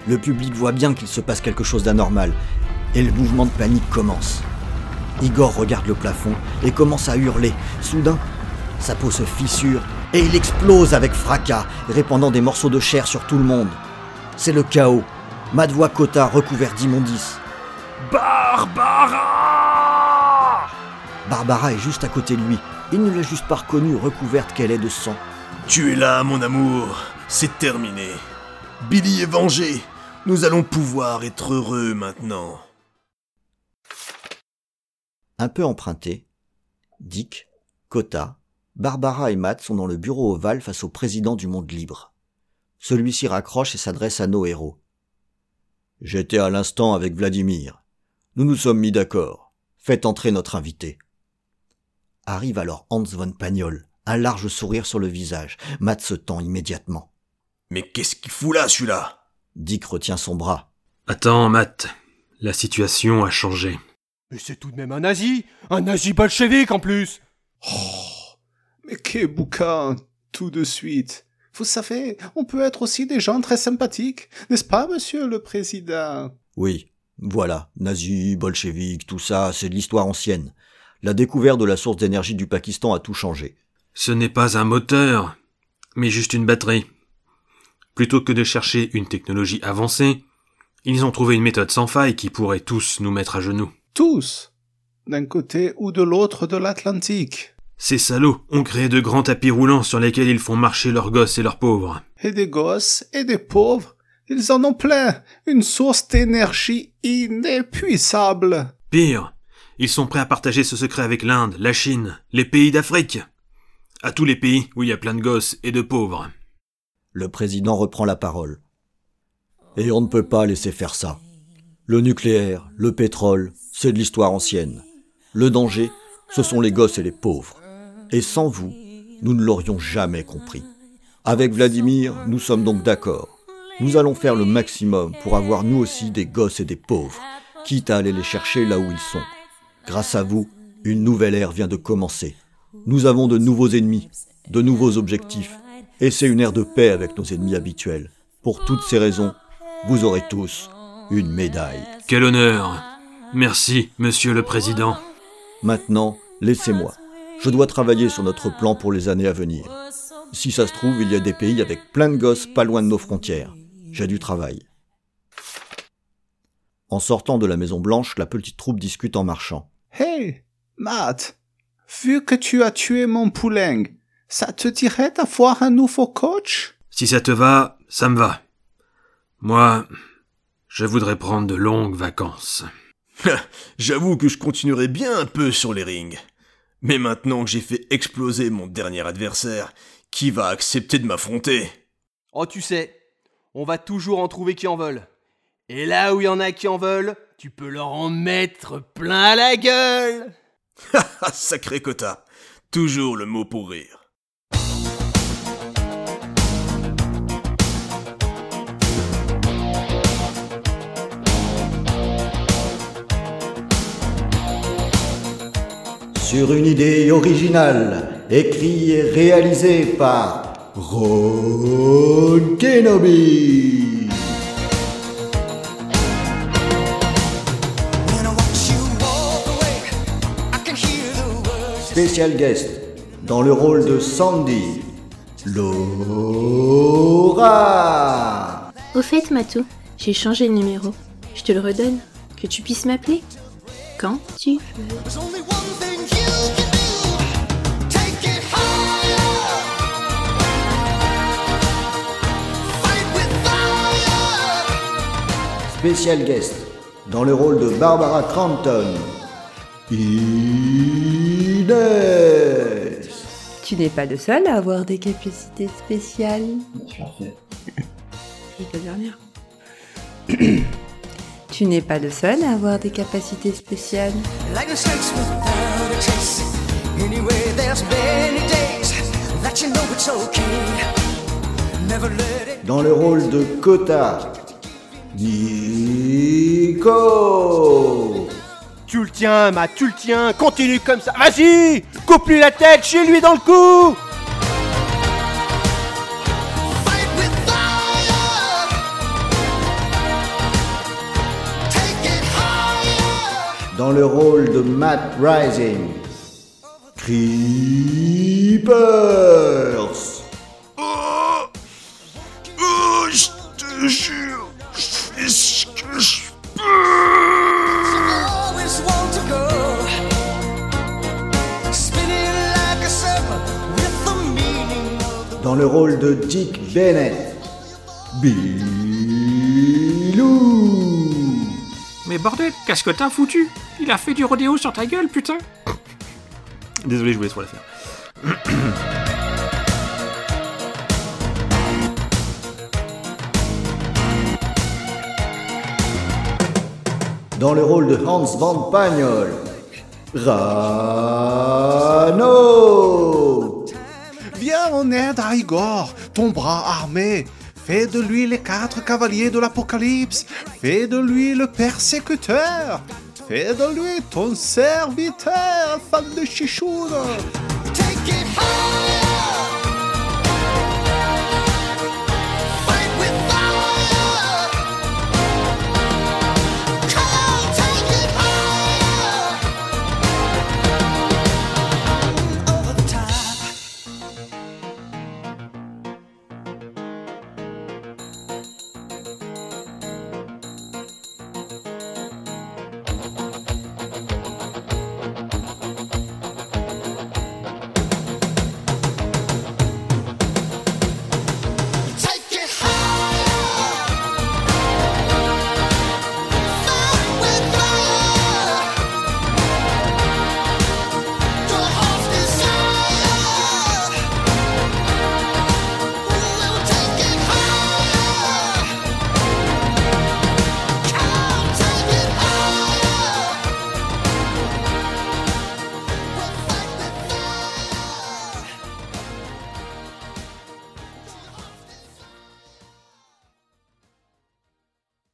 Le public voit bien qu'il se passe quelque chose d'anormal, et le mouvement de panique commence. Igor regarde le plafond et commence à hurler. Soudain, sa peau se fissure et il explose avec fracas, répandant des morceaux de chair sur tout le monde. C'est le chaos. Matt voit Kota recouvert d'immondices.
Barbara
Barbara est juste à côté de lui. Il ne l'a juste pas reconnue, recouverte qu'elle est de sang.
Tu es là, mon amour. C'est terminé. Billy est vengé. Nous allons pouvoir être heureux maintenant.
Un peu emprunté, Dick, Kota, Barbara et Matt sont dans le bureau ovale face au président du monde libre. Celui-ci raccroche et s'adresse à nos héros.
J'étais à l'instant avec Vladimir. Nous nous sommes mis d'accord. Faites entrer notre invité.
Arrive alors Hans von Pagnol, un large sourire sur le visage. Matt se tend immédiatement.
Mais qu'est-ce qu'il fout là, celui-là?
Dick retient son bras.
Attends, Matt. La situation a changé.
Mais c'est tout de même un nazi Un nazi bolchevique en plus
Oh, mais quel bouquin, tout de suite. Vous savez, on peut être aussi des gens très sympathiques, n'est-ce pas, monsieur le président?
Oui, voilà, nazis, bolcheviques, tout ça, c'est de l'histoire ancienne. La découverte de la source d'énergie du Pakistan a tout changé.
Ce n'est pas un moteur, mais juste une batterie. Plutôt que de chercher une technologie avancée, ils ont trouvé une méthode sans faille qui pourrait tous nous mettre à genoux.
Tous, d'un côté ou de l'autre de l'Atlantique.
Ces salauds ont créé de grands tapis roulants sur lesquels ils font marcher leurs gosses et leurs pauvres.
Et des gosses et des pauvres, ils en ont plein. Une source d'énergie inépuisable.
Pire, ils sont prêts à partager ce secret avec l'Inde, la Chine, les pays d'Afrique. À tous les pays où il y a plein de gosses et de pauvres.
Le président reprend la parole.
Et on ne peut pas laisser faire ça. Le nucléaire, le pétrole, c'est de l'histoire ancienne. Le danger, ce sont les gosses et les pauvres. Et sans vous, nous ne l'aurions jamais compris. Avec Vladimir, nous sommes donc d'accord. Nous allons faire le maximum pour avoir nous aussi des gosses et des pauvres, quitte à aller les chercher là où ils sont. Grâce à vous, une nouvelle ère vient de commencer. Nous avons de nouveaux ennemis, de nouveaux objectifs, et c'est une ère de paix avec nos ennemis habituels. Pour toutes ces raisons, vous aurez tous une médaille.
Quel honneur. Merci, monsieur le président.
Maintenant, laissez-moi. Je dois travailler sur notre plan pour les années à venir. Si ça se trouve, il y a des pays avec plein de gosses pas loin de nos frontières. J'ai du travail.
En sortant de la Maison Blanche, la petite troupe discute en marchant.
Hey, Matt, vu que tu as tué mon poulain, ça te dirait d'avoir un nouveau coach?
Si ça te va, ça me va. Moi, je voudrais prendre de longues vacances.
J'avoue que je continuerai bien un peu sur les rings. Mais maintenant que j'ai fait exploser mon dernier adversaire, qui va accepter de m'affronter?
Oh, tu sais, on va toujours en trouver qui en veulent. Et là où il y en a qui en veulent, tu peux leur en mettre plein la gueule
Sacré quota Toujours le mot pour rire.
Sur une idée originale, écrit et réalisé par Ron Kenobi. Spécial guest, dans le rôle de Sandy, Laura.
Au fait, Matou, j'ai changé de numéro. Je te le redonne. Que tu puisses m'appeler quand tu veux.
Spécial guest, dans le rôle de Barbara Crampton, Inès.
Tu n'es pas le seul à avoir des capacités spéciales. Et la dernière. tu n'es pas le seul à avoir des capacités spéciales.
Like a sex without a trace. Anyway, there's many days that you know it's okay. Never let it
Dans le rôle de Kota, Nico.
Tu le tiens, Matt, tu le tiens. Continue comme ça. Vas-y Coupe-lui la tête, chez lui dans le cou
fight with fire. Take it higher.
Dans le rôle de Matt Rising, Creepers. Le rôle de Dick Bennett, Bilou.
Mais bordel, qu'est-ce que t'as foutu? Il a fait du rodéo sur ta gueule, putain Désolé, je voulais trop la faire.
Dans le rôle de Hans Van Pagnol, Rano.
En aide à Igor, ton bras armé. Fais de lui les quatre cavaliers de l'Apocalypse. Fais de lui le persécuteur. Fais de lui ton serviteur, fan de chichoune.